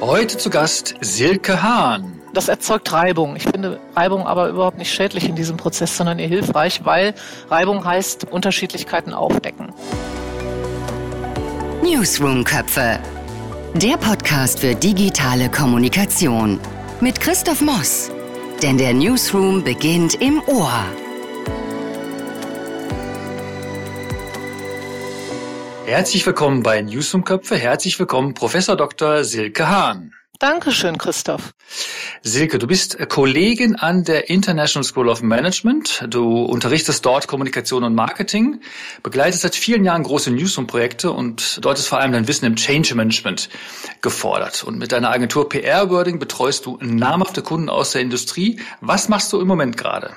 Heute zu Gast Silke Hahn. Das erzeugt Reibung. Ich finde Reibung aber überhaupt nicht schädlich in diesem Prozess, sondern eher hilfreich, weil Reibung heißt Unterschiedlichkeiten aufdecken. Newsroom-Köpfe. Der Podcast für digitale Kommunikation. Mit Christoph Moss. Denn der Newsroom beginnt im Ohr. Herzlich willkommen bei Newsroom Köpfe. Herzlich willkommen, Professor Dr. Silke Hahn. Dankeschön, Christoph. Silke, du bist Kollegin an der International School of Management. Du unterrichtest dort Kommunikation und Marketing, begleitest seit vielen Jahren große Newsroom-Projekte und dort ist vor allem dein Wissen im Change Management gefordert. Und mit deiner Agentur PR Wording betreust du namhafte Kunden aus der Industrie. Was machst du im Moment gerade?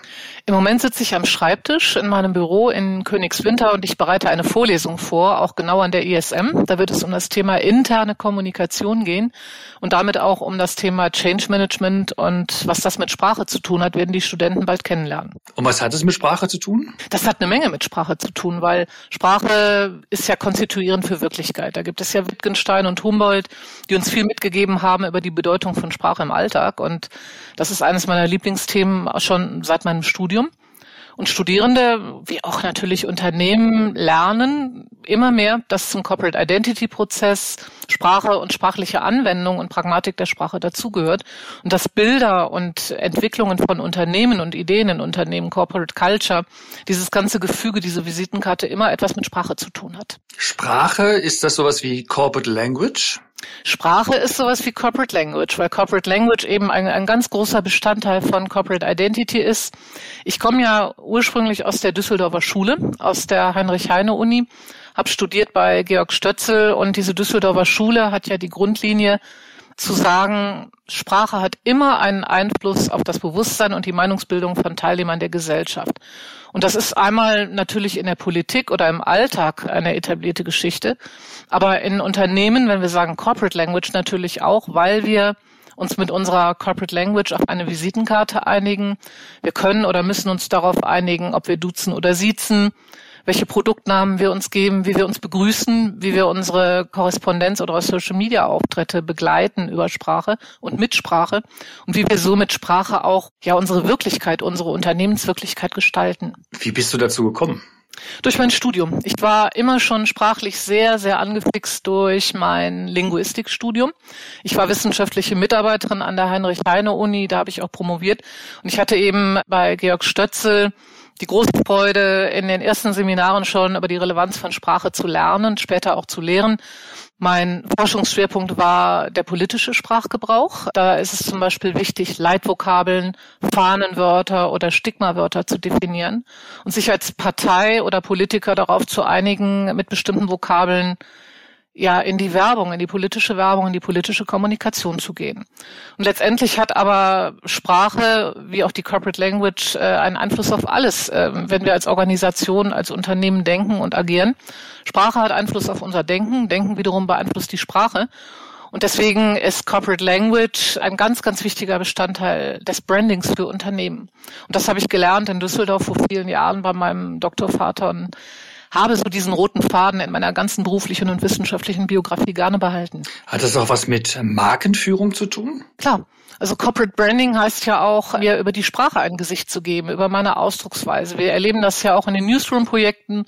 Im Moment sitze ich am Schreibtisch in meinem Büro in Königswinter und ich bereite eine Vorlesung vor, auch genau an der ISM. Da wird es um das Thema interne Kommunikation gehen und damit auch um das Thema Change Management und was das mit Sprache zu tun hat, werden die Studenten bald kennenlernen. Und was hat es mit Sprache zu tun? Das hat eine Menge mit Sprache zu tun, weil Sprache ist ja konstituierend für Wirklichkeit. Da gibt es ja Wittgenstein und Humboldt, die uns viel mitgegeben haben über die Bedeutung von Sprache im Alltag und das ist eines meiner Lieblingsthemen schon seit meinem Studium. Und Studierende, wie auch natürlich Unternehmen, lernen immer mehr, dass zum Corporate Identity Prozess Sprache und sprachliche Anwendung und Pragmatik der Sprache dazugehört und dass Bilder und Entwicklungen von Unternehmen und Ideen in Unternehmen, Corporate Culture, dieses ganze Gefüge, diese Visitenkarte immer etwas mit Sprache zu tun hat. Sprache, ist das sowas wie Corporate Language? Sprache ist sowas wie Corporate Language, weil Corporate Language eben ein, ein, ganz großer Bestandteil von Corporate Identity ist. Ich komme ja ursprünglich aus der Düsseldorfer Schule, aus der Heinrich-Heine-Uni, habe studiert bei Georg Stötzel und diese Düsseldorfer Schule hat ja die Grundlinie zu sagen, Sprache hat immer einen Einfluss auf das Bewusstsein und die Meinungsbildung von Teilnehmern der Gesellschaft. Und das ist einmal natürlich in der Politik oder im Alltag eine etablierte Geschichte, aber in Unternehmen, wenn wir sagen Corporate Language natürlich auch, weil wir uns mit unserer Corporate Language auf eine Visitenkarte einigen. Wir können oder müssen uns darauf einigen, ob wir duzen oder siezen welche Produktnamen wir uns geben, wie wir uns begrüßen, wie wir unsere Korrespondenz oder Social Media Auftritte begleiten über Sprache und mit Sprache und wie wir so mit Sprache auch ja unsere Wirklichkeit, unsere Unternehmenswirklichkeit gestalten. Wie bist du dazu gekommen? Durch mein Studium. Ich war immer schon sprachlich sehr, sehr angefixt durch mein Linguistikstudium. Ich war wissenschaftliche Mitarbeiterin an der Heinrich-Heine-Uni, da habe ich auch promoviert. Und ich hatte eben bei Georg Stötzel die große Freude, in den ersten Seminaren schon über die Relevanz von Sprache zu lernen, später auch zu lehren. Mein Forschungsschwerpunkt war der politische Sprachgebrauch. Da ist es zum Beispiel wichtig, Leitvokabeln, Fahnenwörter oder Stigmawörter zu definieren und sich als Partei oder Politiker darauf zu einigen, mit bestimmten Vokabeln ja in die Werbung, in die politische Werbung, in die politische Kommunikation zu gehen. Und letztendlich hat aber Sprache, wie auch die Corporate Language, äh, einen Einfluss auf alles, äh, wenn wir als Organisation, als Unternehmen denken und agieren. Sprache hat Einfluss auf unser Denken, Denken wiederum beeinflusst die Sprache. Und deswegen ist Corporate Language ein ganz, ganz wichtiger Bestandteil des Brandings für Unternehmen. Und das habe ich gelernt in Düsseldorf vor vielen Jahren bei meinem Doktorvater und habe so diesen roten Faden in meiner ganzen beruflichen und wissenschaftlichen Biografie gerne behalten. Hat das auch was mit Markenführung zu tun? Klar. Also Corporate Branding heißt ja auch, mir über die Sprache ein Gesicht zu geben, über meine Ausdrucksweise. Wir erleben das ja auch in den Newsroom-Projekten,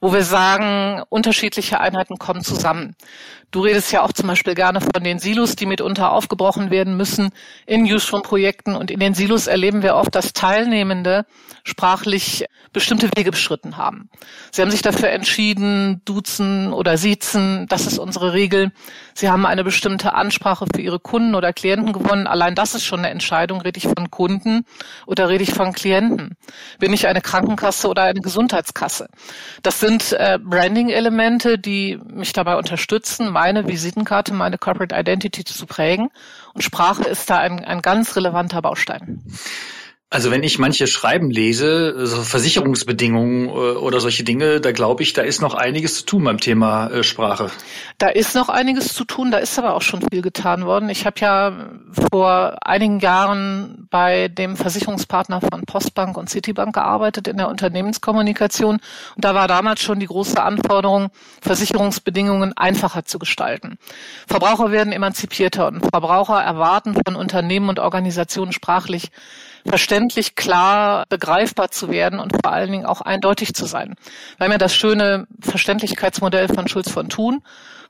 wo wir sagen, unterschiedliche Einheiten kommen zusammen. Du redest ja auch zum Beispiel gerne von den Silos, die mitunter aufgebrochen werden müssen in Newsroom-Projekten. Und in den Silos erleben wir oft, dass Teilnehmende sprachlich bestimmte Wege beschritten haben. Sie haben sich dafür entschieden, duzen oder siezen, das ist unsere Regel. Sie haben eine bestimmte Ansprache für ihre Kunden oder Klienten gewonnen. Allein das ist schon eine Entscheidung. Rede ich von Kunden oder rede ich von Klienten? Bin ich eine Krankenkasse oder eine Gesundheitskasse? Das sind äh, Branding-Elemente, die mich dabei unterstützen, meine Visitenkarte, meine Corporate Identity zu prägen. Und Sprache ist da ein, ein ganz relevanter Baustein. Also wenn ich manche Schreiben lese, so Versicherungsbedingungen äh, oder solche Dinge, da glaube ich, da ist noch einiges zu tun beim Thema äh, Sprache. Da ist noch einiges zu tun, da ist aber auch schon viel getan worden. Ich habe ja vor einigen Jahren bei dem Versicherungspartner von Postbank und Citibank gearbeitet in der Unternehmenskommunikation. Und da war damals schon die große Anforderung, Versicherungsbedingungen einfacher zu gestalten. Verbraucher werden emanzipierter und Verbraucher erwarten von Unternehmen und Organisationen sprachlich verständlich, klar, begreifbar zu werden und vor allen Dingen auch eindeutig zu sein. Wir haben ja das schöne Verständlichkeitsmodell von Schulz von Thun,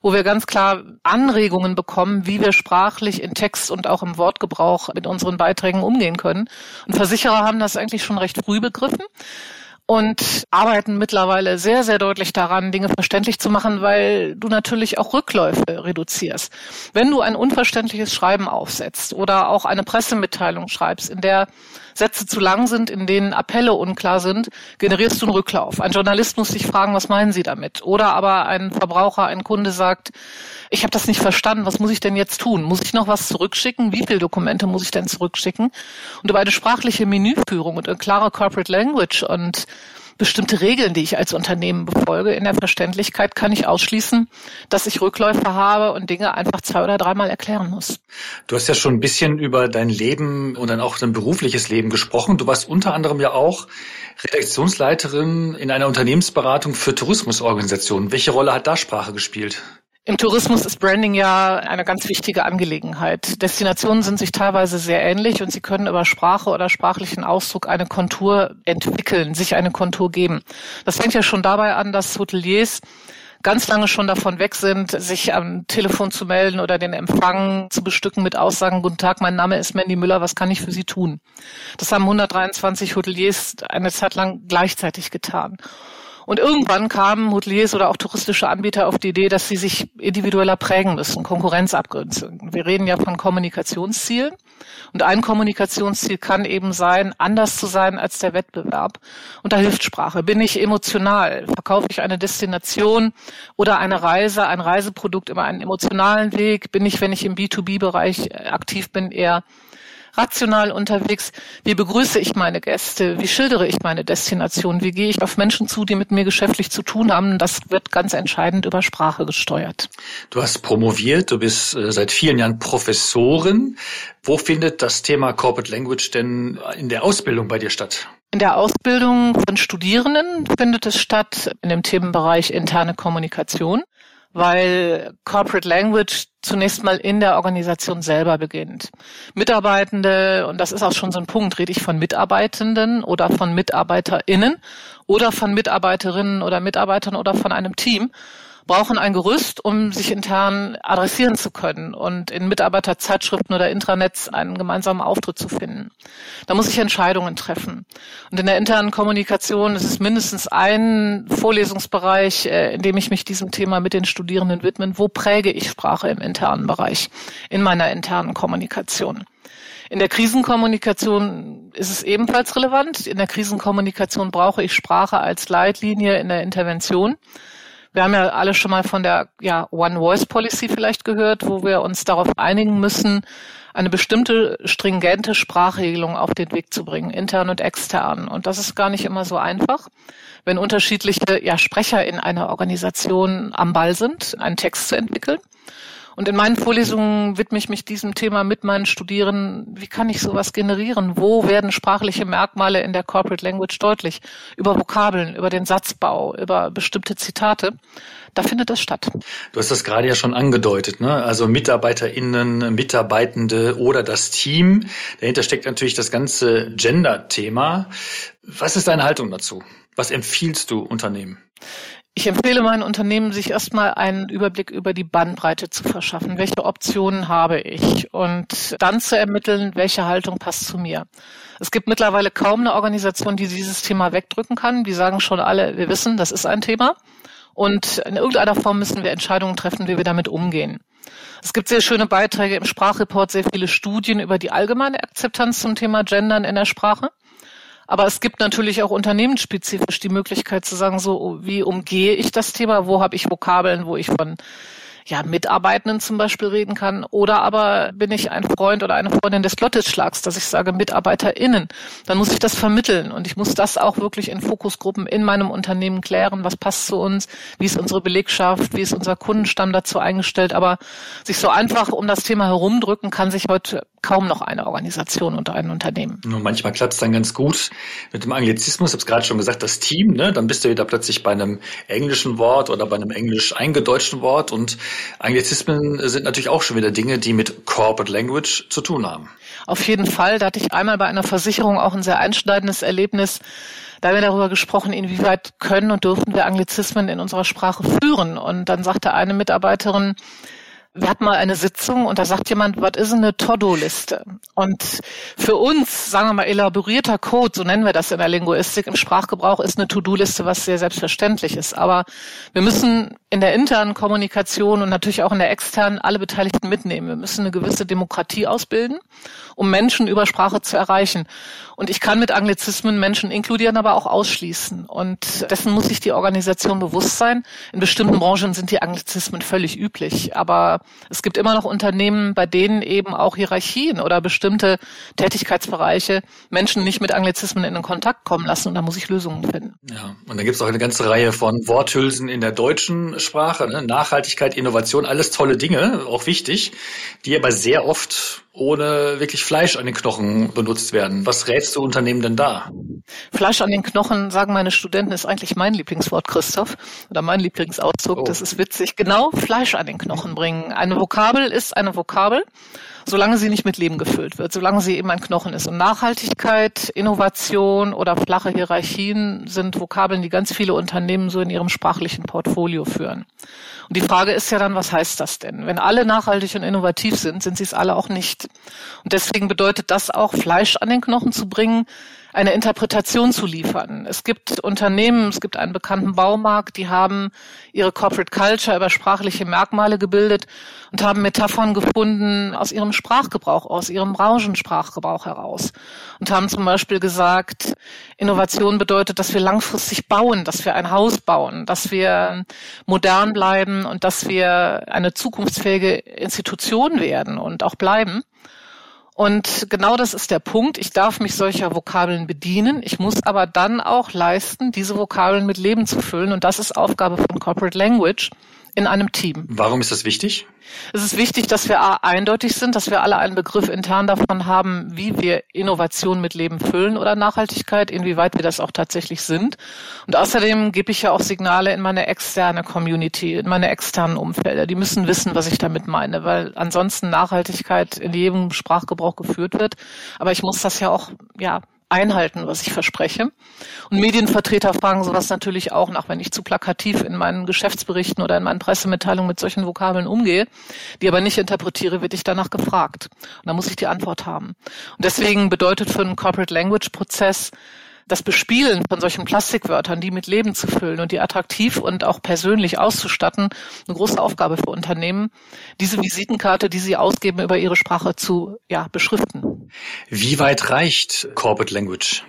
wo wir ganz klar Anregungen bekommen, wie wir sprachlich in Text und auch im Wortgebrauch mit unseren Beiträgen umgehen können. Und Versicherer haben das eigentlich schon recht früh begriffen und arbeiten mittlerweile sehr, sehr deutlich daran, Dinge verständlich zu machen, weil du natürlich auch Rückläufe reduzierst. Wenn du ein unverständliches Schreiben aufsetzt oder auch eine Pressemitteilung schreibst, in der Sätze zu lang sind, in denen Appelle unklar sind, generierst du einen Rücklauf. Ein Journalist muss sich fragen, was meinen Sie damit? Oder aber ein Verbraucher, ein Kunde sagt, ich habe das nicht verstanden, was muss ich denn jetzt tun? Muss ich noch was zurückschicken? Wie viele Dokumente muss ich denn zurückschicken? Und über eine sprachliche Menüführung und eine klare Corporate Language und bestimmte Regeln, die ich als Unternehmen befolge, in der Verständlichkeit kann ich ausschließen, dass ich Rückläufe habe und Dinge einfach zwei oder dreimal erklären muss. Du hast ja schon ein bisschen über dein Leben und dann auch dein berufliches Leben gesprochen. Du warst unter anderem ja auch Redaktionsleiterin in einer Unternehmensberatung für Tourismusorganisationen. Welche Rolle hat da Sprache gespielt? Im Tourismus ist Branding ja eine ganz wichtige Angelegenheit. Destinationen sind sich teilweise sehr ähnlich und sie können über Sprache oder sprachlichen Ausdruck eine Kontur entwickeln, sich eine Kontur geben. Das fängt ja schon dabei an, dass Hoteliers ganz lange schon davon weg sind, sich am Telefon zu melden oder den Empfang zu bestücken mit Aussagen, guten Tag, mein Name ist Mandy Müller, was kann ich für Sie tun? Das haben 123 Hoteliers eine Zeit lang gleichzeitig getan. Und irgendwann kamen Hoteliers oder auch touristische Anbieter auf die Idee, dass sie sich individueller prägen müssen, Konkurrenz abgrenzen. Wir reden ja von Kommunikationszielen. Und ein Kommunikationsziel kann eben sein, anders zu sein als der Wettbewerb. Und da hilft Sprache. Bin ich emotional? Verkaufe ich eine Destination oder eine Reise, ein Reiseprodukt über einen emotionalen Weg? Bin ich, wenn ich im B2B-Bereich aktiv bin, eher rational unterwegs. Wie begrüße ich meine Gäste? Wie schildere ich meine Destination? Wie gehe ich auf Menschen zu, die mit mir geschäftlich zu tun haben? Das wird ganz entscheidend über Sprache gesteuert. Du hast promoviert, du bist äh, seit vielen Jahren Professorin. Wo findet das Thema Corporate Language denn in der Ausbildung bei dir statt? In der Ausbildung von Studierenden findet es statt in dem Themenbereich interne Kommunikation weil Corporate Language zunächst mal in der Organisation selber beginnt. Mitarbeitende, und das ist auch schon so ein Punkt, rede ich von Mitarbeitenden oder von MitarbeiterInnen oder von Mitarbeiterinnen oder Mitarbeitern oder von einem Team brauchen ein Gerüst, um sich intern adressieren zu können und in Mitarbeiterzeitschriften oder Intranets einen gemeinsamen Auftritt zu finden. Da muss ich Entscheidungen treffen. Und in der internen Kommunikation ist es mindestens ein Vorlesungsbereich, äh, in dem ich mich diesem Thema mit den Studierenden widmen. Wo präge ich Sprache im internen Bereich, in meiner internen Kommunikation? In der Krisenkommunikation ist es ebenfalls relevant. In der Krisenkommunikation brauche ich Sprache als Leitlinie in der Intervention. Wir haben ja alle schon mal von der ja, One Voice Policy vielleicht gehört, wo wir uns darauf einigen müssen, eine bestimmte stringente Sprachregelung auf den Weg zu bringen, intern und extern. Und das ist gar nicht immer so einfach, wenn unterschiedliche ja, Sprecher in einer Organisation am Ball sind, einen Text zu entwickeln. Und in meinen Vorlesungen widme ich mich diesem Thema mit meinen Studierenden. Wie kann ich sowas generieren? Wo werden sprachliche Merkmale in der Corporate Language deutlich? Über Vokabeln, über den Satzbau, über bestimmte Zitate. Da findet das statt. Du hast das gerade ja schon angedeutet, ne? Also MitarbeiterInnen, Mitarbeitende oder das Team. Dahinter steckt natürlich das ganze Gender-Thema. Was ist deine Haltung dazu? Was empfiehlst du Unternehmen? Ich empfehle meinen Unternehmen, sich erstmal einen Überblick über die Bandbreite zu verschaffen. Welche Optionen habe ich? Und dann zu ermitteln, welche Haltung passt zu mir. Es gibt mittlerweile kaum eine Organisation, die dieses Thema wegdrücken kann. Die sagen schon alle, wir wissen, das ist ein Thema. Und in irgendeiner Form müssen wir Entscheidungen treffen, wie wir damit umgehen. Es gibt sehr schöne Beiträge im Sprachreport, sehr viele Studien über die allgemeine Akzeptanz zum Thema Gendern in der Sprache. Aber es gibt natürlich auch unternehmensspezifisch die Möglichkeit zu sagen, so wie umgehe ich das Thema, wo habe ich Vokabeln, wo ich von ja, Mitarbeitenden zum Beispiel reden kann. Oder aber bin ich ein Freund oder eine Freundin des Lottisschlags, dass ich sage MitarbeiterInnen. Dann muss ich das vermitteln und ich muss das auch wirklich in Fokusgruppen in meinem Unternehmen klären. Was passt zu uns? Wie ist unsere Belegschaft? Wie ist unser Kundenstamm dazu eingestellt? Aber sich so einfach um das Thema herumdrücken kann sich heute kaum noch eine Organisation und ein Unternehmen. Nur manchmal klappt es dann ganz gut mit dem Anglizismus. Ich habe es gerade schon gesagt, das Team. Ne? Dann bist du wieder plötzlich bei einem englischen Wort oder bei einem englisch eingedeutschten Wort. Und Anglizismen sind natürlich auch schon wieder Dinge, die mit Corporate Language zu tun haben. Auf jeden Fall. Da hatte ich einmal bei einer Versicherung auch ein sehr einschneidendes Erlebnis. Da haben wir darüber gesprochen, inwieweit können und dürfen wir Anglizismen in unserer Sprache führen. Und dann sagte eine Mitarbeiterin, wir hatten mal eine Sitzung und da sagt jemand, was ist eine Todo-Liste? Und für uns, sagen wir mal, elaborierter Code, so nennen wir das in der Linguistik, im Sprachgebrauch ist eine To-Do-Liste, was sehr selbstverständlich ist. Aber wir müssen in der internen Kommunikation und natürlich auch in der externen alle Beteiligten mitnehmen. Wir müssen eine gewisse Demokratie ausbilden, um Menschen über Sprache zu erreichen. Und ich kann mit Anglizismen Menschen inkludieren, aber auch ausschließen. Und dessen muss sich die Organisation bewusst sein. In bestimmten Branchen sind die Anglizismen völlig üblich. Aber es gibt immer noch Unternehmen, bei denen eben auch Hierarchien oder bestimmte Tätigkeitsbereiche Menschen nicht mit Anglizismen in den Kontakt kommen lassen. Und da muss ich Lösungen finden. Ja, und da gibt es auch eine ganze Reihe von Worthülsen in der deutschen Sprache. Ne? Nachhaltigkeit, Innovation, alles tolle Dinge, auch wichtig, die aber sehr oft ohne wirklich Fleisch an den Knochen benutzt werden. Was rätst du Unternehmen denn da? Fleisch an den Knochen, sagen meine Studenten, ist eigentlich mein Lieblingswort, Christoph, oder mein Lieblingsausdruck. Oh. Das ist witzig. Genau Fleisch an den Knochen bringen. Eine Vokabel ist eine Vokabel solange sie nicht mit Leben gefüllt wird, solange sie eben ein Knochen ist. Und Nachhaltigkeit, Innovation oder flache Hierarchien sind Vokabeln, die ganz viele Unternehmen so in ihrem sprachlichen Portfolio führen. Und die Frage ist ja dann, was heißt das denn? Wenn alle nachhaltig und innovativ sind, sind sie es alle auch nicht. Und deswegen bedeutet das auch, Fleisch an den Knochen zu bringen, eine Interpretation zu liefern. Es gibt Unternehmen, es gibt einen bekannten Baumarkt, die haben ihre Corporate Culture über sprachliche Merkmale gebildet und haben Metaphern gefunden aus ihrem Sprachgebrauch, aus ihrem Branchensprachgebrauch heraus. Und haben zum Beispiel gesagt, Innovation bedeutet, dass wir langfristig bauen, dass wir ein Haus bauen, dass wir modern bleiben und dass wir eine zukunftsfähige Institution werden und auch bleiben. Und genau das ist der Punkt. Ich darf mich solcher Vokabeln bedienen. Ich muss aber dann auch leisten, diese Vokabeln mit Leben zu füllen. Und das ist Aufgabe von Corporate Language in einem Team. Warum ist das wichtig? Es ist wichtig, dass wir A, eindeutig sind, dass wir alle einen Begriff intern davon haben, wie wir Innovation mit Leben füllen oder Nachhaltigkeit, inwieweit wir das auch tatsächlich sind. Und außerdem gebe ich ja auch Signale in meine externe Community, in meine externen Umfelder. Die müssen wissen, was ich damit meine, weil ansonsten Nachhaltigkeit in jedem Sprachgebrauch geführt wird. Aber ich muss das ja auch, ja, einhalten, was ich verspreche. Und Medienvertreter fragen sowas natürlich auch nach, wenn ich zu plakativ in meinen Geschäftsberichten oder in meinen Pressemitteilungen mit solchen Vokabeln umgehe, die aber nicht interpretiere, wird ich danach gefragt. Und da muss ich die Antwort haben. Und deswegen bedeutet für einen Corporate Language Prozess das Bespielen von solchen Plastikwörtern, die mit Leben zu füllen und die attraktiv und auch persönlich auszustatten, eine große Aufgabe für Unternehmen, diese Visitenkarte, die sie ausgeben, über ihre Sprache zu ja, beschriften. Wie weit reicht Corporate Language?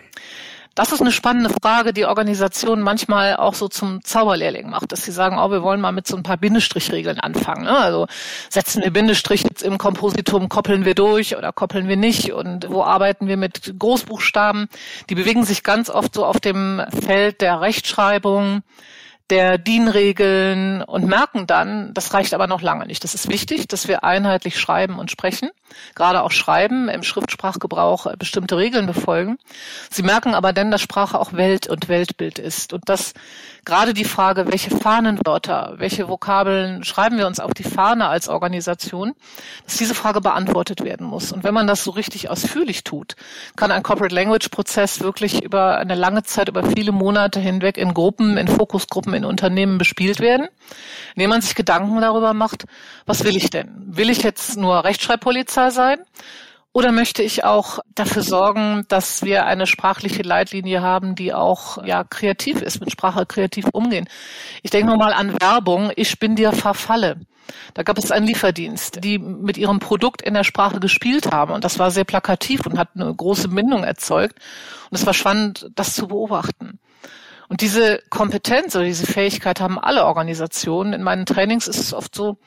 Das ist eine spannende Frage, die Organisation manchmal auch so zum Zauberlehrling macht, dass sie sagen, oh, wir wollen mal mit so ein paar Bindestrichregeln anfangen. Ne? Also setzen wir Bindestrich im Kompositum, koppeln wir durch oder koppeln wir nicht und wo arbeiten wir mit Großbuchstaben? Die bewegen sich ganz oft so auf dem Feld der Rechtschreibung, der DIN-Regeln und merken dann, das reicht aber noch lange nicht. Das ist wichtig, dass wir einheitlich schreiben und sprechen, gerade auch schreiben, im Schriftsprachgebrauch bestimmte Regeln befolgen. Sie merken aber dann, dass Sprache auch Welt und Weltbild ist und dass gerade die Frage, welche Fahnenwörter, welche Vokabeln schreiben wir uns auf die Fahne als Organisation, dass diese Frage beantwortet werden muss. Und wenn man das so richtig ausführlich tut, kann ein Corporate Language Prozess wirklich über eine lange Zeit, über viele Monate hinweg in Gruppen, in Fokusgruppen, in Unternehmen bespielt werden, indem man sich Gedanken darüber macht, was will ich denn? Will ich jetzt nur Rechtschreibpolizei sein? Oder möchte ich auch dafür sorgen, dass wir eine sprachliche Leitlinie haben, die auch ja kreativ ist, mit Sprache kreativ umgehen? Ich denke mal an Werbung. Ich bin dir verfalle. Da gab es einen Lieferdienst, die mit ihrem Produkt in der Sprache gespielt haben. Und das war sehr plakativ und hat eine große Bindung erzeugt. Und es war spannend, das zu beobachten. Und diese Kompetenz oder diese Fähigkeit haben alle Organisationen. In meinen Trainings ist es oft so,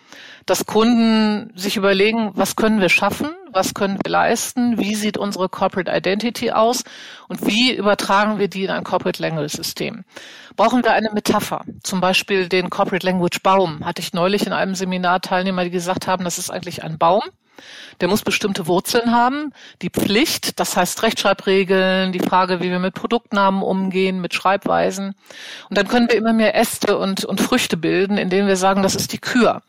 dass Kunden sich überlegen, was können wir schaffen, was können wir leisten, wie sieht unsere Corporate Identity aus? Und wie übertragen wir die in ein Corporate Language System. Brauchen wir eine Metapher, zum Beispiel den Corporate Language Baum, hatte ich neulich in einem Seminar Teilnehmer, die gesagt haben, das ist eigentlich ein Baum Der muss bestimmte Wurzeln haben. Die Pflicht, das heißt Rechtschreibregeln, die Frage, wie wir mit Produktnamen umgehen, mit Schreibweisen. Und dann können wir immer mehr Äste und, und Früchte bilden, indem wir sagen, das ist die Kür.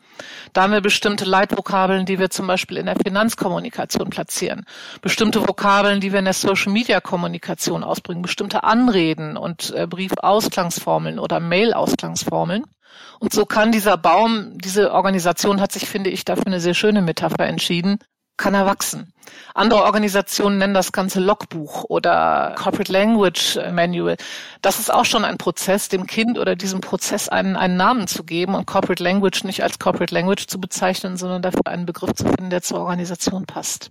Da haben wir bestimmte Leitvokabeln, die wir zum Beispiel in der Finanzkommunikation platzieren. Bestimmte Vokabeln, die wir in der Social-Media-Kommunikation ausbringen. Bestimmte Anreden und äh, Briefausklangsformeln oder Mail-Ausklangsformeln. Und so kann dieser Baum, diese Organisation hat sich, finde ich, dafür eine sehr schöne Metapher entschieden, kann er wachsen. Andere Organisationen nennen das Ganze Logbuch oder Corporate Language Manual. Das ist auch schon ein Prozess, dem Kind oder diesem Prozess einen, einen Namen zu geben und Corporate Language nicht als Corporate Language zu bezeichnen, sondern dafür einen Begriff zu finden, der zur Organisation passt.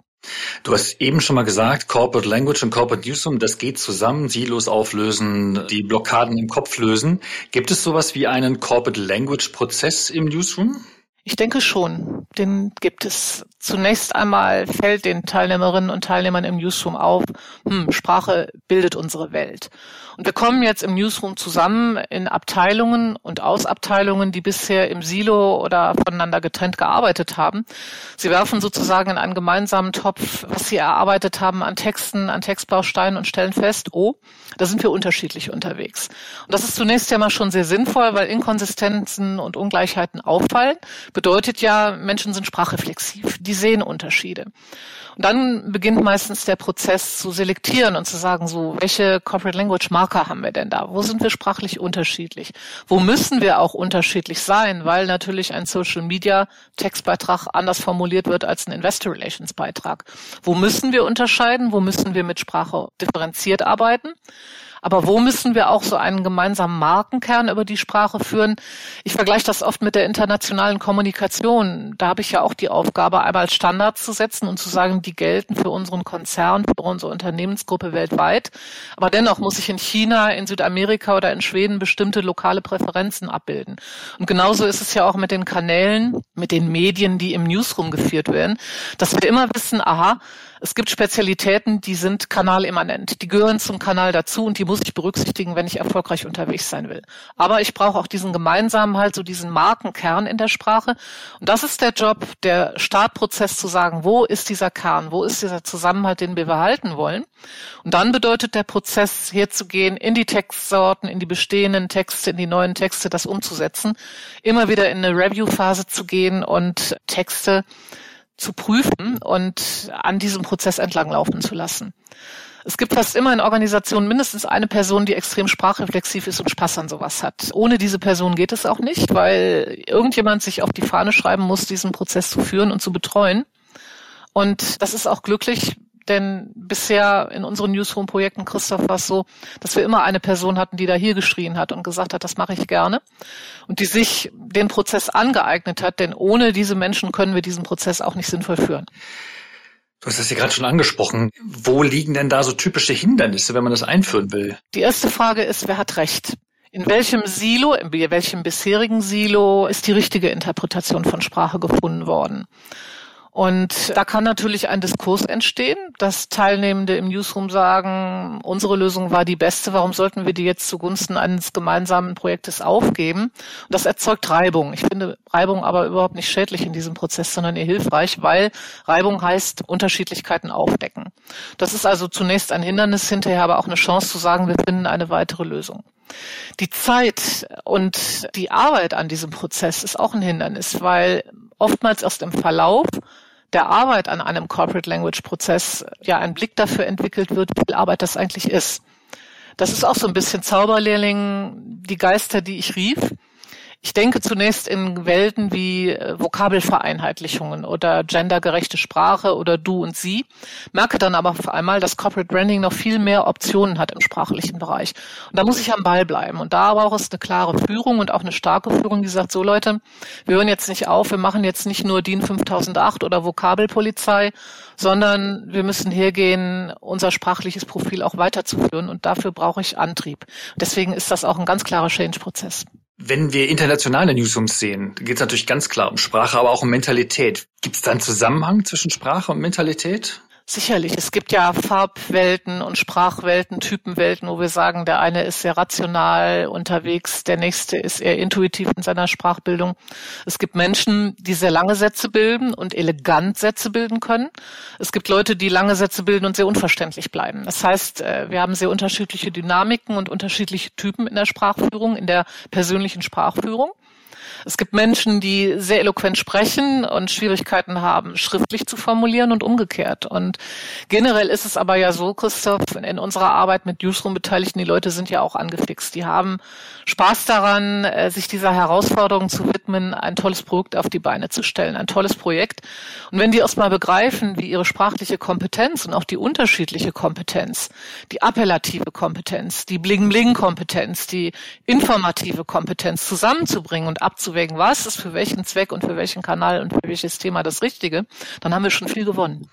Du hast eben schon mal gesagt, Corporate Language und Corporate Newsroom, das geht zusammen, Silos auflösen, die Blockaden im Kopf lösen. Gibt es sowas wie einen Corporate Language Prozess im Newsroom? Ich denke schon, den gibt es. Zunächst einmal fällt den Teilnehmerinnen und Teilnehmern im Newsroom auf, hm, Sprache bildet unsere Welt. Und wir kommen jetzt im Newsroom zusammen in Abteilungen und Ausabteilungen, die bisher im Silo oder voneinander getrennt gearbeitet haben. Sie werfen sozusagen in einen gemeinsamen Topf, was sie erarbeitet haben an Texten, an Textbausteinen und stellen fest, oh, da sind wir unterschiedlich unterwegs. Und das ist zunächst ja mal schon sehr sinnvoll, weil Inkonsistenzen und Ungleichheiten auffallen bedeutet ja, Menschen sind sprachreflexiv, die sehen Unterschiede. Und dann beginnt meistens der Prozess zu selektieren und zu sagen, so, welche Corporate Language Marker haben wir denn da? Wo sind wir sprachlich unterschiedlich? Wo müssen wir auch unterschiedlich sein? Weil natürlich ein Social Media Textbeitrag anders formuliert wird als ein Investor Relations Beitrag. Wo müssen wir unterscheiden? Wo müssen wir mit Sprache differenziert arbeiten? Aber wo müssen wir auch so einen gemeinsamen Markenkern über die Sprache führen? Ich vergleiche das oft mit der internationalen Kommunikation. Da habe ich ja auch die Aufgabe, einmal Standards zu setzen und zu sagen, die gelten für unseren Konzern, für unsere Unternehmensgruppe weltweit. Aber dennoch muss ich in China, in Südamerika oder in Schweden bestimmte lokale Präferenzen abbilden. Und genauso ist es ja auch mit den Kanälen, mit den Medien, die im Newsroom geführt werden, dass wir immer wissen, aha, es gibt Spezialitäten, die sind kanalimmanent. Die gehören zum Kanal dazu und die muss ich berücksichtigen, wenn ich erfolgreich unterwegs sein will. Aber ich brauche auch diesen gemeinsamen halt so diesen Markenkern in der Sprache. Und das ist der Job, der Startprozess zu sagen, wo ist dieser Kern? Wo ist dieser Zusammenhalt, den wir behalten wollen? Und dann bedeutet der Prozess, hier zu gehen, in die Textsorten, in die bestehenden Texte, in die neuen Texte, das umzusetzen, immer wieder in eine Review-Phase zu gehen und Texte zu prüfen und an diesem Prozess entlang laufen zu lassen. Es gibt fast immer in Organisationen mindestens eine Person, die extrem sprachreflexiv ist und Spaß an sowas hat. Ohne diese Person geht es auch nicht, weil irgendjemand sich auf die Fahne schreiben muss, diesen Prozess zu führen und zu betreuen. Und das ist auch glücklich, denn bisher in unseren Newsroom-Projekten, Christoph, war es so, dass wir immer eine Person hatten, die da hier geschrien hat und gesagt hat, das mache ich gerne. Und die sich den Prozess angeeignet hat, denn ohne diese Menschen können wir diesen Prozess auch nicht sinnvoll führen. Du hast das ja gerade schon angesprochen. Wo liegen denn da so typische Hindernisse, wenn man das einführen will? Die erste Frage ist, wer hat Recht? In welchem Silo, in welchem bisherigen Silo ist die richtige Interpretation von Sprache gefunden worden? Und da kann natürlich ein Diskurs entstehen, dass Teilnehmende im Newsroom sagen, unsere Lösung war die beste, warum sollten wir die jetzt zugunsten eines gemeinsamen Projektes aufgeben? Und das erzeugt Reibung. Ich finde Reibung aber überhaupt nicht schädlich in diesem Prozess, sondern eher hilfreich, weil Reibung heißt Unterschiedlichkeiten aufdecken. Das ist also zunächst ein Hindernis, hinterher aber auch eine Chance zu sagen, wir finden eine weitere Lösung. Die Zeit und die Arbeit an diesem Prozess ist auch ein Hindernis, weil oftmals erst im Verlauf der Arbeit an einem Corporate Language Prozess ja ein Blick dafür entwickelt wird, wie viel Arbeit das eigentlich ist. Das ist auch so ein bisschen Zauberlehrling, die Geister, die ich rief. Ich denke zunächst in Welten wie äh, Vokabelvereinheitlichungen oder gendergerechte Sprache oder du und sie, merke dann aber auf einmal, dass Corporate Branding noch viel mehr Optionen hat im sprachlichen Bereich. Und da muss ich am Ball bleiben. Und da braucht es eine klare Führung und auch eine starke Führung, die sagt, so Leute, wir hören jetzt nicht auf, wir machen jetzt nicht nur DIN 5008 oder Vokabelpolizei, sondern wir müssen hergehen, unser sprachliches Profil auch weiterzuführen. Und dafür brauche ich Antrieb. Deswegen ist das auch ein ganz klarer Change-Prozess. Wenn wir internationale Newsrooms sehen, geht es natürlich ganz klar um Sprache, aber auch um Mentalität. Gibt es da einen Zusammenhang zwischen Sprache und Mentalität? Sicherlich. Es gibt ja Farbwelten und Sprachwelten, Typenwelten, wo wir sagen, der eine ist sehr rational unterwegs, der nächste ist eher intuitiv in seiner Sprachbildung. Es gibt Menschen, die sehr lange Sätze bilden und elegant Sätze bilden können. Es gibt Leute, die lange Sätze bilden und sehr unverständlich bleiben. Das heißt, äh, wir haben sehr unterschiedliche Dynamiken und unterschiedliche Typen in der Sprachführung, in der persönlichen Sprachführung. Es gibt Menschen, die sehr eloquent sprechen und Schwierigkeiten haben, schriftlich zu formulieren und umgekehrt. Und generell ist es aber ja so, Christoph, in unserer Arbeit mit Newsroom-Beteiligten, die Leute sind ja auch angefixt. Die haben Spaß daran, äh, sich dieser Herausforderung zu widmen, ein tolles Produkt auf die Beine zu stellen, ein tolles Projekt. Und wenn die erst mal begreifen, wie ihre sprachliche Kompetenz und auch die unterschiedliche Kompetenz, die appellative Kompetenz, die Bling-Bling-Kompetenz, die informative Kompetenz zusammenzubringen und abzuwenden, abzuwägen, was ist für welchen Zweck und für welchen Kanal und für welches Thema das Richtige, dann haben wir schon viel gewonnen.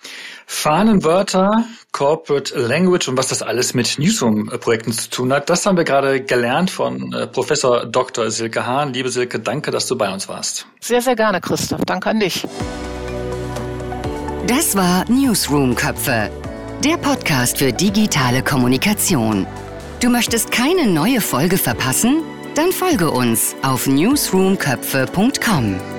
Fahnenwörter, Corporate Language und was das alles mit Newsroom-Projekten zu tun hat, das haben wir gerade gelernt von äh, Professor Dr. Silke Hahn. Liebe Silke, danke, dass du bei uns warst. Sehr, sehr gerne, Christoph. Danke an dich. Das war Newsroom Köpfe, der Podcast für digitale Kommunikation. Du möchtest keine neue Folge verpassen? Dann folge uns auf newsroomköpfe.com.